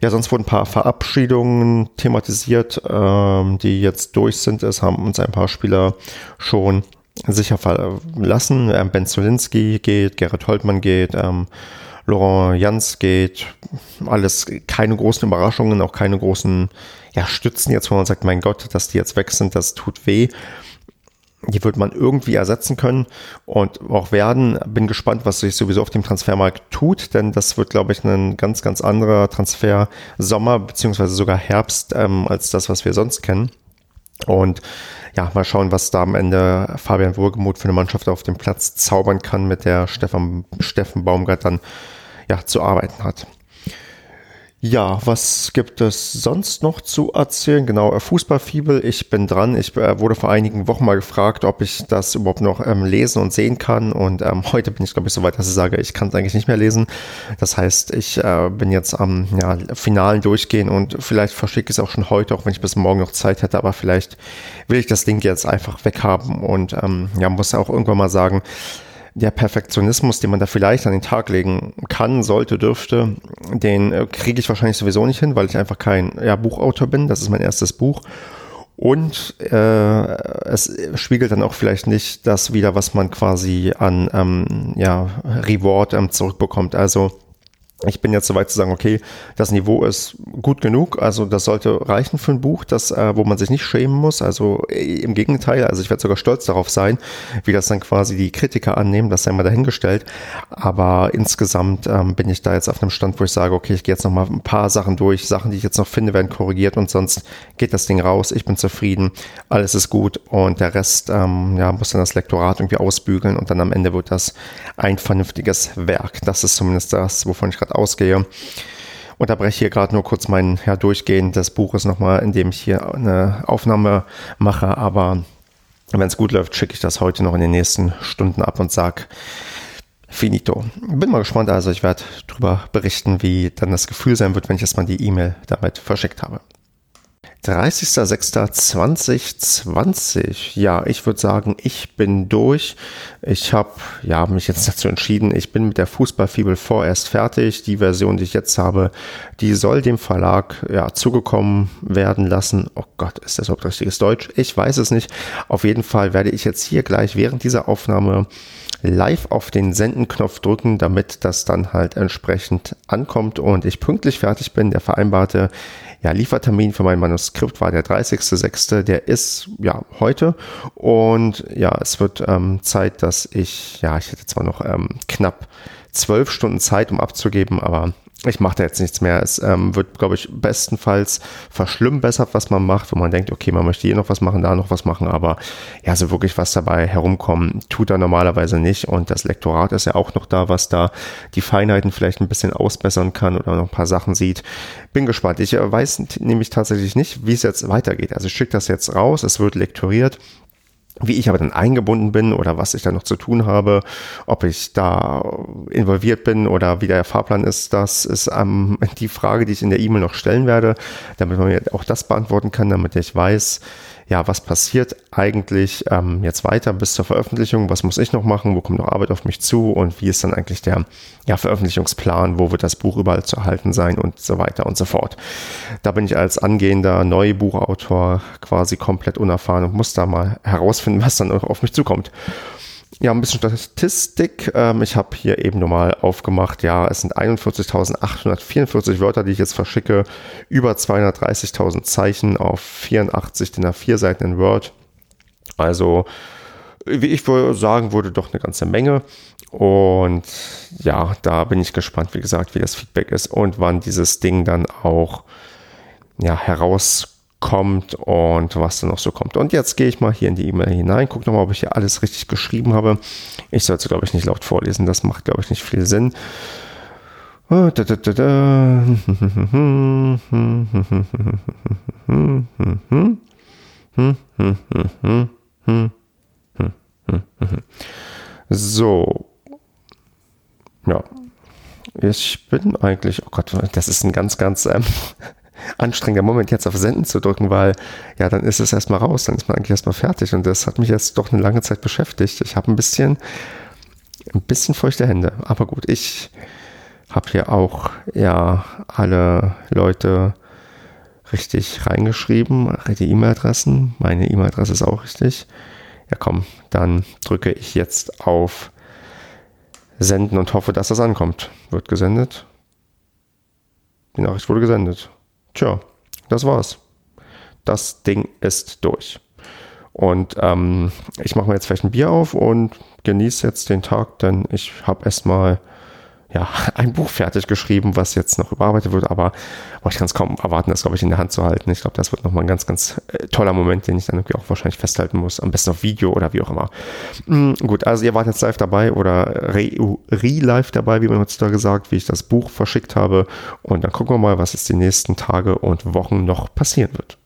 Ja, sonst wurden ein paar Verabschiedungen thematisiert, ähm, die jetzt durch sind. Es haben uns ein paar Spieler schon sicher verlassen. Ähm, ben Zolinski geht, Gerrit Holtmann geht, ähm, Laurent Jans geht. Alles keine großen Überraschungen, auch keine großen ja, Stützen jetzt, wo man sagt, mein Gott, dass die jetzt weg sind, das tut weh die wird man irgendwie ersetzen können und auch werden. Bin gespannt, was sich sowieso auf dem Transfermarkt tut, denn das wird, glaube ich, ein ganz, ganz anderer Transfer Sommer beziehungsweise sogar Herbst ähm, als das, was wir sonst kennen. Und ja, mal schauen, was da am Ende Fabian Wohlgemuth für eine Mannschaft auf dem Platz zaubern kann, mit der Stefan, Steffen Baumgart dann ja, zu arbeiten hat. Ja, was gibt es sonst noch zu erzählen? Genau, äh, Fußballfibel, ich bin dran. Ich äh, wurde vor einigen Wochen mal gefragt, ob ich das überhaupt noch ähm, lesen und sehen kann. Und ähm, heute bin ich, glaube ich, so weit, dass ich sage, ich kann es eigentlich nicht mehr lesen. Das heißt, ich äh, bin jetzt am ja, finalen Durchgehen und vielleicht verschicke ich es auch schon heute, auch wenn ich bis morgen noch Zeit hätte. Aber vielleicht will ich das Ding jetzt einfach weghaben und ähm, ja, muss auch irgendwann mal sagen, der Perfektionismus, den man da vielleicht an den Tag legen kann, sollte, dürfte, den äh, kriege ich wahrscheinlich sowieso nicht hin, weil ich einfach kein ja, Buchautor bin. Das ist mein erstes Buch. Und äh, es spiegelt dann auch vielleicht nicht das wieder, was man quasi an ähm, ja, Reward ähm, zurückbekommt. Also ich bin jetzt soweit zu sagen, okay, das Niveau ist gut genug, also das sollte reichen für ein Buch, das, äh, wo man sich nicht schämen muss. Also äh, im Gegenteil, also ich werde sogar stolz darauf sein, wie das dann quasi die Kritiker annehmen, das sei mal dahingestellt. Aber insgesamt ähm, bin ich da jetzt auf einem Stand, wo ich sage, okay, ich gehe jetzt noch mal ein paar Sachen durch, Sachen, die ich jetzt noch finde, werden korrigiert und sonst geht das Ding raus. Ich bin zufrieden, alles ist gut und der Rest ähm, ja, muss dann das Lektorat irgendwie ausbügeln und dann am Ende wird das ein vernünftiges Werk. Das ist zumindest das, wovon ich gerade ausgehe. Unterbreche hier gerade nur kurz mein ja, Durchgehen des Buches nochmal, indem ich hier eine Aufnahme mache. Aber wenn es gut läuft, schicke ich das heute noch in den nächsten Stunden ab und sage finito. Bin mal gespannt, also ich werde darüber berichten, wie dann das Gefühl sein wird, wenn ich erstmal die E-Mail damit verschickt habe. 30.06.2020. Ja, ich würde sagen, ich bin durch. Ich habe ja, mich jetzt dazu entschieden, ich bin mit der Fußballfibel vorerst fertig. Die Version, die ich jetzt habe, die soll dem Verlag ja, zugekommen werden lassen. Oh Gott, ist das überhaupt richtiges Deutsch? Ich weiß es nicht. Auf jeden Fall werde ich jetzt hier gleich während dieser Aufnahme live auf den Sendenknopf drücken, damit das dann halt entsprechend ankommt und ich pünktlich fertig bin. Der vereinbarte ja, Liefertermin für mein Manuskript war der 30.06. Der ist ja heute und ja, es wird ähm, Zeit, dass ich, ja, ich hätte zwar noch ähm, knapp zwölf Stunden Zeit, um abzugeben, aber ich mache da jetzt nichts mehr. Es ähm, wird, glaube ich, bestenfalls verschlimmbessert, was man macht, wo man denkt, okay, man möchte hier noch was machen, da noch was machen, aber ja, so wirklich was dabei herumkommen, tut er normalerweise nicht. Und das Lektorat ist ja auch noch da, was da die Feinheiten vielleicht ein bisschen ausbessern kann oder noch ein paar Sachen sieht. Bin gespannt. Ich äh, weiß nämlich tatsächlich nicht, wie es jetzt weitergeht. Also ich schicke das jetzt raus, es wird lektoriert. Wie ich aber dann eingebunden bin oder was ich da noch zu tun habe, ob ich da involviert bin oder wie der Fahrplan ist, das ist ähm, die Frage, die ich in der E-Mail noch stellen werde, damit man mir auch das beantworten kann, damit ich weiß, ja, was passiert eigentlich ähm, jetzt weiter bis zur Veröffentlichung? Was muss ich noch machen? Wo kommt noch Arbeit auf mich zu? Und wie ist dann eigentlich der ja, Veröffentlichungsplan? Wo wird das Buch überall zu erhalten sein? Und so weiter und so fort. Da bin ich als angehender Neubuchautor quasi komplett unerfahren und muss da mal herausfinden, was dann auf mich zukommt. Ja, ein bisschen Statistik. Ähm, ich habe hier eben nochmal aufgemacht. Ja, es sind 41.844 Wörter, die ich jetzt verschicke. Über 230.000 Zeichen auf 84 DIN A4 Seiten in Word. Also, wie ich wohl sagen würde, doch eine ganze Menge. Und ja, da bin ich gespannt, wie gesagt, wie das Feedback ist und wann dieses Ding dann auch ja, herauskommt kommt und was dann noch so kommt. Und jetzt gehe ich mal hier in die E-Mail hinein, gucke nochmal, ob ich hier alles richtig geschrieben habe. Ich sollte, glaube ich, nicht laut vorlesen, das macht, glaube ich, nicht viel Sinn. So. Ja. Ich bin eigentlich, oh Gott, das ist ein ganz, ganz ähm, anstrengender Moment, jetzt auf Senden zu drücken, weil ja, dann ist es erstmal raus, dann ist man eigentlich erstmal fertig. Und das hat mich jetzt doch eine lange Zeit beschäftigt. Ich habe ein bisschen, ein bisschen feuchte Hände. Aber gut, ich habe hier auch ja alle Leute richtig reingeschrieben, die E-Mail-Adressen. Meine E-Mail-Adresse ist auch richtig. Ja, komm, dann drücke ich jetzt auf Senden und hoffe, dass das ankommt. Wird gesendet. Die Nachricht wurde gesendet. Tja, das war's. Das Ding ist durch. Und ähm, ich mache mir jetzt vielleicht ein Bier auf und genieße jetzt den Tag, denn ich habe erstmal ja, ein Buch fertig geschrieben, was jetzt noch überarbeitet wird, aber oh, ich kann es kaum erwarten, das, glaube ich, in der Hand zu halten. Ich glaube, das wird nochmal ein ganz, ganz äh, toller Moment, den ich dann irgendwie auch wahrscheinlich festhalten muss. Am besten auf Video oder wie auch immer. Mhm, gut, also ihr wart jetzt live dabei oder re-live dabei, wie man heutzutage sagt, wie ich das Buch verschickt habe. Und dann gucken wir mal, was jetzt die nächsten Tage und Wochen noch passieren wird.